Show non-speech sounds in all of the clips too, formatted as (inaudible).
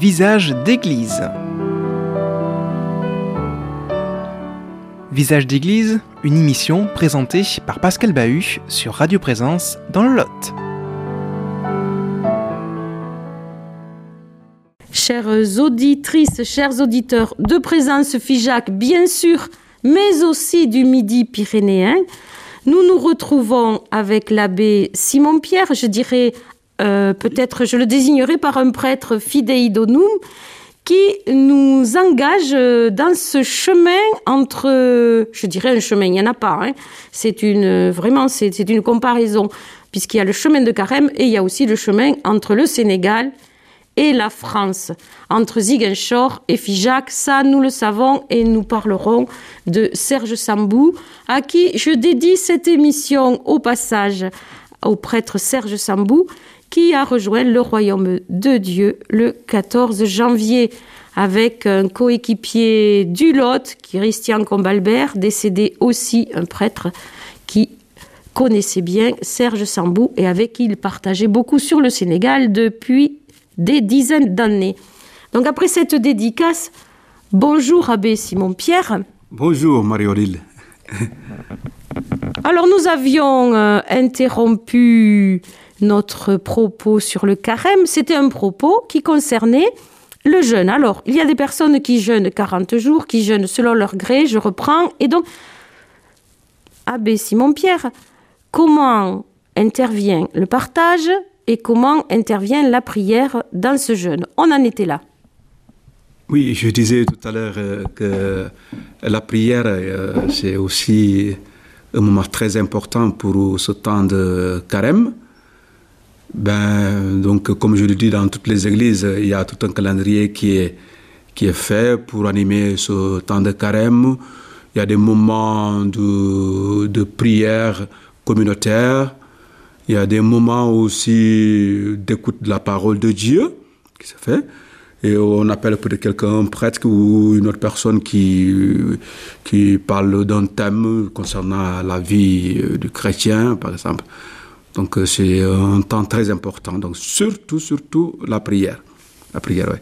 Visage d'église. Visage d'église, une émission présentée par Pascal Bahut sur Radio Présence dans le Lot. Chères auditrices, chers auditeurs de Présence FIJAC, bien sûr, mais aussi du Midi pyrénéen, nous nous retrouvons avec l'abbé Simon-Pierre, je dirais euh, peut-être je le désignerai par un prêtre fidei qui nous engage euh, dans ce chemin entre, je dirais un chemin, il n'y en a pas, hein. c'est une, vraiment, c'est une comparaison, puisqu'il y a le chemin de Carême et il y a aussi le chemin entre le Sénégal et la France, entre Ziguinchor et Figeac. Ça, nous le savons et nous parlerons de Serge Sambou, à qui je dédie cette émission au passage au prêtre Serge Sambou, qui a rejoint le royaume de Dieu le 14 janvier avec un coéquipier du Lot, Christian Combalbert, décédé aussi un prêtre qui connaissait bien Serge Sambou et avec qui il partageait beaucoup sur le Sénégal depuis des dizaines d'années. Donc après cette dédicace, bonjour Abbé Simon Pierre. Bonjour Marie-Aurélie. Alors nous avions euh, interrompu notre propos sur le carême, c'était un propos qui concernait le jeûne. Alors, il y a des personnes qui jeûnent 40 jours, qui jeûnent selon leur gré, je reprends. Et donc, Abbé Simon-Pierre, comment intervient le partage et comment intervient la prière dans ce jeûne? On en était là. Oui, je disais tout à l'heure euh, que la prière, euh, c'est aussi un moment très important pour ce temps de carême. Ben, donc, comme je le dis dans toutes les églises, il y a tout un calendrier qui est, qui est fait pour animer ce temps de carême. Il y a des moments de, de prière communautaire. Il y a des moments aussi d'écoute de la parole de Dieu qui se fait. Et on appelle peut-être quelqu'un prêtre ou une autre personne qui, qui parle d'un thème concernant la vie du chrétien, par exemple. Donc euh, c'est un temps très important. Donc surtout, surtout la prière. La prière, oui.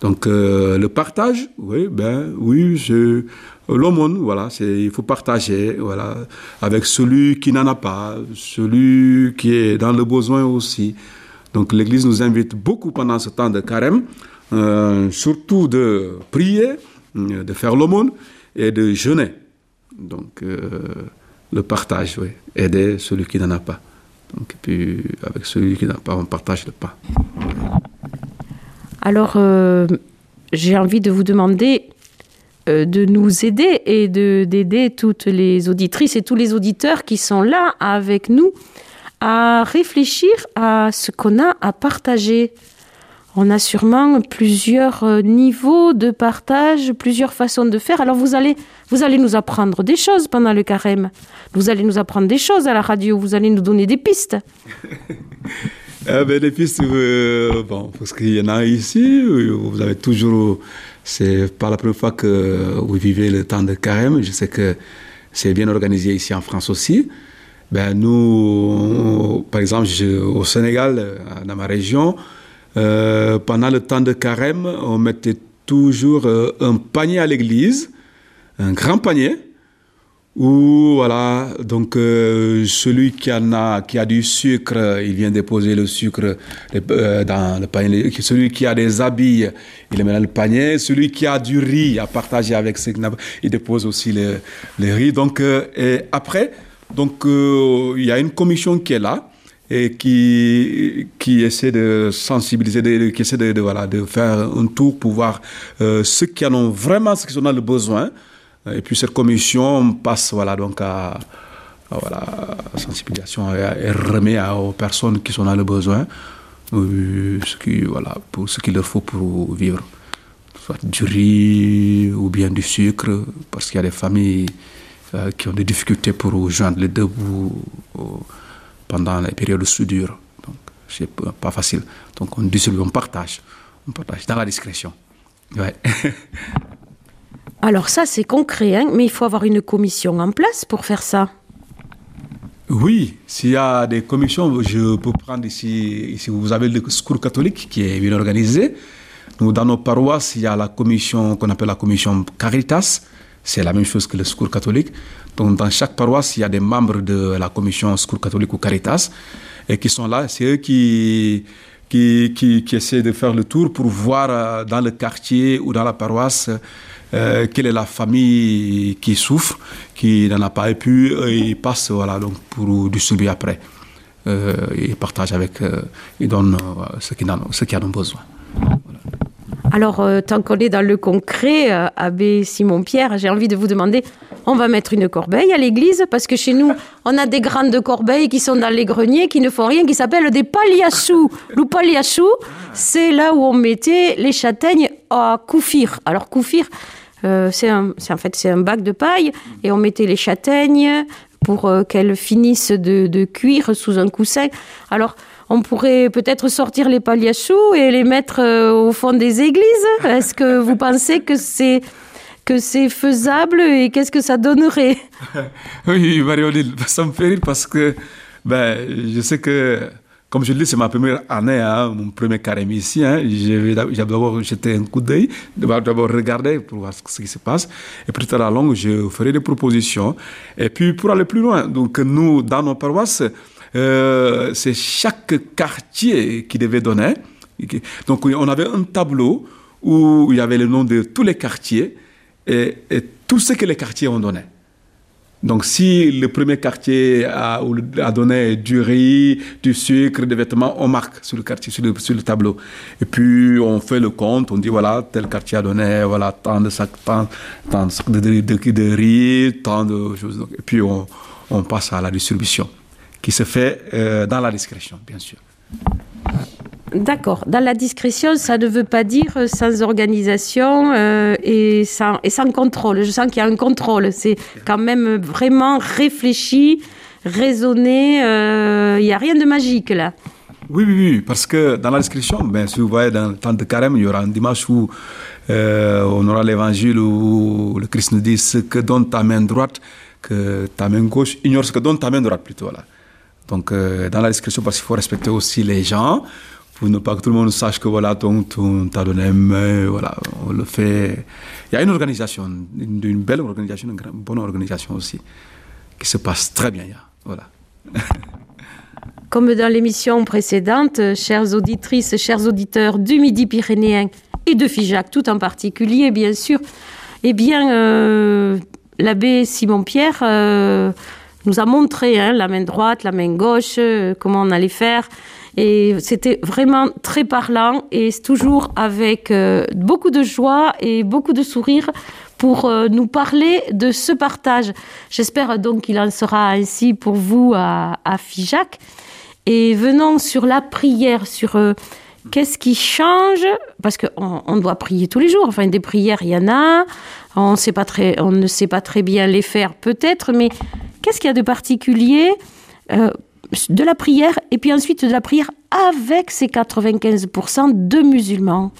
Donc euh, le partage, oui, ben oui, c'est l'aumône, voilà, c'est il faut partager, voilà, avec celui qui n'en a pas, celui qui est dans le besoin aussi. Donc l'Église nous invite beaucoup pendant ce temps de carême, euh, surtout de prier, de faire l'aumône et de jeûner. Donc le partage, oui, aider celui qui n'en a pas. Donc, et puis, avec celui qui n'a pas, on partage le pain. Alors, euh, j'ai envie de vous demander euh, de nous aider et d'aider toutes les auditrices et tous les auditeurs qui sont là avec nous à réfléchir à ce qu'on a à partager. On a sûrement plusieurs euh, niveaux de partage, plusieurs façons de faire. Alors vous allez, vous allez nous apprendre des choses pendant le carême. Vous allez nous apprendre des choses à la radio. Vous allez nous donner des pistes. eh (laughs) ben, des pistes, euh, bon, parce qu'il y en a ici. Vous avez toujours. C'est pas la première fois que vous vivez le temps de carême. Je sais que c'est bien organisé ici en France aussi. Ben, nous, par exemple, au Sénégal, dans ma région, euh, pendant le temps de carême, on mettait toujours euh, un panier à l'église, un grand panier, où voilà, donc euh, celui qui en a, qui a du sucre, il vient déposer le sucre dans le panier. Celui qui a des habits, il le met dans le panier. Celui qui a du riz à partager avec ses il dépose aussi le, riz. Donc après, donc il y a une commission qui est là et qui, qui essaie de sensibiliser, qui essaie de, voilà, de faire un tour pour voir euh, ceux qui en ont vraiment, ceux qui en ont le besoin. Et puis cette commission passe voilà, donc à, voilà, sensibilisation et, remet aux personnes qui sont dans le besoin euh, ce, qui, voilà, qu'il leur faut pour vivre. Soit du riz ou bien du sucre, parce qu'il y a des familles euh, qui ont des difficultés pour joindre les deux bouts pendant les périodes de soudure. Donc, c'est pas facile. Donc, on distribue, on partage. On partage dans la discrétion. Ouais. (laughs) Alors, ça, c'est concret, hein, mais il faut avoir une commission en place pour faire ça. Oui, s'il y a des commissions, je peux prendre ici, ici vous avez le secours catholique qui est bien organisé. Nous, dans nos paroisses, il y a la commission qu'on appelle la commission Caritas. C'est la même chose que le secours catholique. Donc, dans chaque paroisse, il y a des membres de la commission secours catholique ou Caritas et qui sont là. C'est eux qui, qui, qui, essaient de faire le tour pour voir euh, dans le quartier ou dans la paroisse euh, quelle est la famille qui souffre, qui n'en a pas et puis euh, ils passent voilà, donc pour distribuer après. Euh, ils partagent avec, euh, ils donnent euh, ceux, qui en, ceux ont besoin. Alors, euh, tant qu'on est dans le concret, euh, Abbé Simon-Pierre, j'ai envie de vous demander, on va mettre une corbeille à l'église parce que chez nous, on a des grandes corbeilles qui sont dans les greniers, qui ne font rien, qui s'appellent des paliassous. Le paliassou, c'est là où on mettait les châtaignes à couffir. Alors, couffir, euh, c'est en fait c'est un bac de paille et on mettait les châtaignes pour euh, qu'elles finissent de, de cuire sous un coussin. Alors, on pourrait peut-être sortir les paliassous et les mettre euh, au fond des églises. Est-ce que vous pensez que c'est que c'est faisable et qu'est-ce que ça donnerait? (laughs) Oui, Marie-Odile, (laughs) ça me fait rire parce que ben, je sais que, comme je le dis, c'est ma première année, hein, mon premier carême ici. Hein, j'ai d'abord jeté un coup d'œil, d'abord regarder pour voir ce qui se passe. Et tard à la longue, je ferai des propositions. Et puis pour aller plus loin, donc nous, dans nos paroisses, euh, c'est chaque quartier qui devait donner. Donc on avait un tableau où il y avait le nom de tous les quartiers et, tout ce que les quartiers ont donné. Donc si le premier quartier a, donné du riz, du sucre, des vêtements, on marque sur le quartier, sur le, tableau. Et puis on fait le compte, on dit voilà, tel quartier a donné voilà, tant de sacs, tant, de, riz, tant de choses. Et puis on, on passe à la distribution qui se fait euh, dans la discrétion, bien sûr. D'accord. Dans la discrétion, ça ne veut pas dire sans organisation euh, et, sans, et sans contrôle. Je sens qu'il y a un contrôle. C'est quand même vraiment réfléchi, raisonné. Euh, il n'y a rien de magique là. Oui, oui, oui, parce que dans la discrétion, ben, si vous voyez dans le temps de carême, il y aura un dimanche où euh, on aura l'évangile où le Christ nous dit ce que donne ta main droite, que ta main gauche ignore ce que donne ta main droite plutôt. Là. Donc euh, dans la discrétion, parce qu'il faut respecter aussi les gens, pour ne pas que tout le monde sache que voilà, ton, ton, t'as donné mais voilà, on le fait. Il y a une organisation, une, belle organisation, une bonne organisation aussi, qui se passe très bien. Voilà. (laughs) Comme dans l'émission précédente, chères auditrices, chers auditeurs du Midi pyrénéen et de FIJAC tout en particulier, bien sûr, eh bien, euh, l'abbé Simon-Pierre euh, nous a montré hein, la main droite, la main gauche, euh, comment on allait faire. Et c'était vraiment très parlant et toujours avec euh, beaucoup de joie et beaucoup de sourire pour euh, nous parler de ce partage. J'espère donc qu'il en sera ainsi pour vous à, à Figeac. Et venons sur la prière, sur euh, qu'est-ce qui change? Parce qu'on on doit prier tous les jours. Enfin, des prières, il y en a. On, ne sait pas très bien les faire peut-être, mais qu'est-ce qu'il y a de particulier de la prière et puis ensuite de la prière avec ces 95% de musulmans.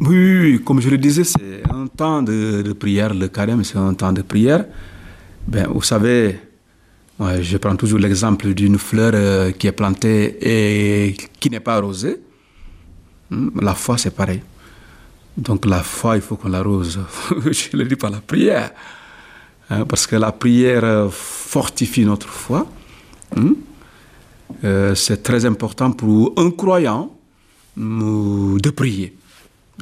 Oui, comme je le disais, c'est un temps de, prière. Le carême, c'est un temps de prière. Ben, vous savez, je prends toujours l'exemple d'une fleur euh, qui est plantée et qui n'est pas arrosée. La foi, c'est pareil. Donc la foi, il faut qu'on l'arrose. (laughs) je le dis par la prière. Hein, parce que la prière fortifie notre foi. Hum? Euh, c'est très important pour un croyant euh, de prier.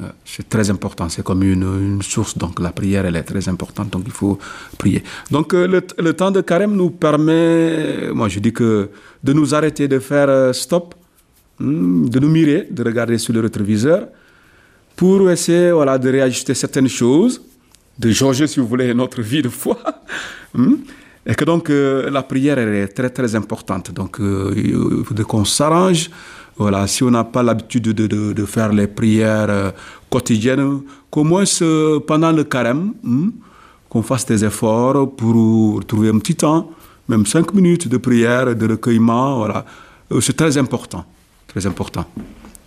Euh, c'est très important, c'est comme une, source, donc la prière, elle est très importante, donc il faut prier. Donc le, le, temps de carême nous permet, moi je dis que, de nous arrêter de faire stop, hum, de nous mirer, de regarder sur le rétroviseur, pour essayer voilà, de réajuster certaines choses, de jauger, si vous voulez, notre vie de foi. (laughs) Et que donc euh, la prière est très très importante. Donc euh, il faut qu'on s'arrange. Voilà, si on n'a pas l'habitude de, de, faire les prières euh, quotidiennes, qu'au moins pendant le carême, hmm, qu'on fasse des efforts pour trouver un petit temps, même cinq minutes de prière, de recueillement. Voilà, c'est très important, très important.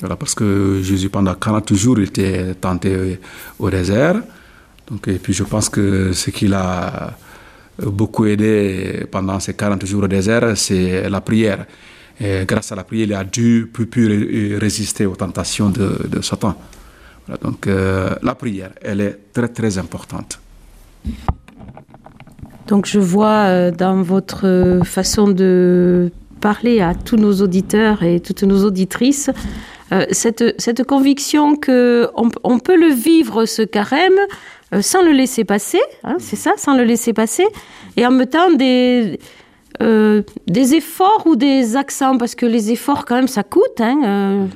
Voilà, parce que Jésus pendant 40 jours il était tenté au désert. Donc, et puis je pense que ce qu'il a beaucoup aidé pendant ces 40 jours au désert, c'est la prière. Grâce à la prière, il a dû plus pu résister aux tentations de, Satan. donc euh, la prière, elle est très très importante. Donc je vois euh, dans votre façon de parler à tous nos auditeurs et toutes nos auditrices euh, cette, cette, conviction que on, peut le vivre ce carême sans le laisser passer, hein, c'est ça, sans le laisser passer, et en mettant des euh, des efforts ou des accents Parce que les efforts, quand même, ça coûte. Hein, euh.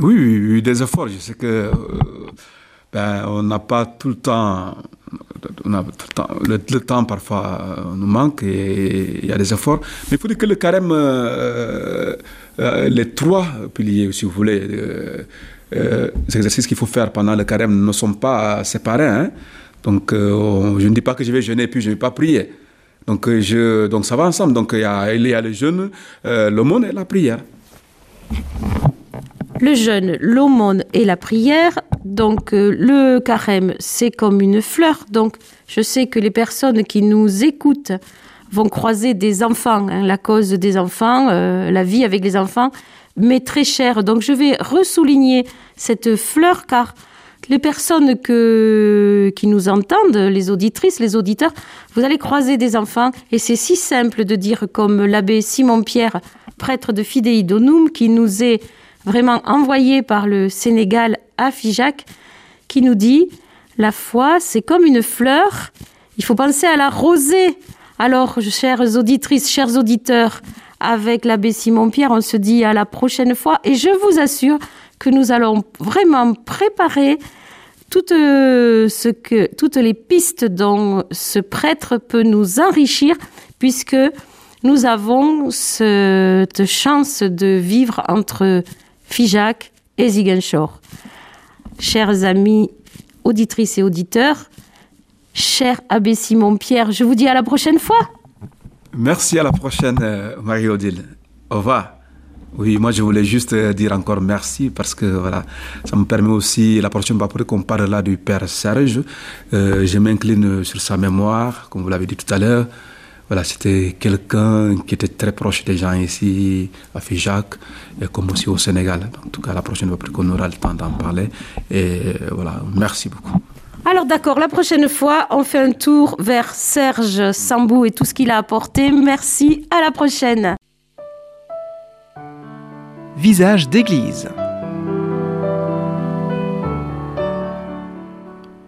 oui, oui, des efforts. Je sais que euh, ben, on n'a pas tout le temps. Le, temps parfois nous manque et il y a des efforts. Mais il faut dire que le carême, les trois piliers, si vous voulez, les exercices qu'il faut faire pendant le carême ne sont pas séparés. Hein. Donc, je ne dis pas que je vais jeûner puis je ne vais pas prier. Donc, euh, je, donc ça va ensemble. Donc il y a, il y a le jeûne, euh, l'aumône et la prière. Le jeûne, l'aumône et la prière. Donc euh, le carême, c'est comme une fleur. Donc je sais que les personnes qui nous écoutent vont croiser des enfants, hein, la cause des enfants, la vie avec les enfants, mais très chère. Donc je vais ressouligner cette fleur car les personnes que, qui nous entendent, les auditrices, les auditeurs, vous allez croiser des enfants et c'est si simple de dire comme l'abbé Simon-Pierre, prêtre de Fidei Donum, qui nous est vraiment envoyé par le Sénégal à Figeac, qui nous dit la foi, c'est comme une fleur, il faut penser à la rosée. Alors, chères auditrices, chers auditeurs, avec l'abbé Simon-Pierre, on se dit à la prochaine fois et je vous assure que nous allons vraiment préparer toutes, euh, les pistes dont ce prêtre peut nous enrichir, puisque nous avons cette chance de vivre entre Figeac et Ziguinchor. Chers amis auditrices et auditeurs, cher Abbé Simon-Pierre, je vous dis à la prochaine fois. Merci, à la prochaine, euh, Marie-Odile. Au revoir. Oui, moi je voulais juste euh, dire encore merci parce que voilà, ça me permet aussi, la prochaine fois qu'on parle là du Père Serge, euh, je m'incline sur sa mémoire, comme vous l'avez dit tout à l'heure. Voilà, c'était quelqu'un qui était très proche des gens ici, à Figeac, et comme aussi au Sénégal. En tout cas, la prochaine fois qu'on aura le temps d'en parler. Et euh, voilà, merci beaucoup. Alors d'accord, la prochaine fois, on fait un tour vers Serge Sambou et tout ce qu'il a apporté. Merci, à la prochaine. Visage d'église.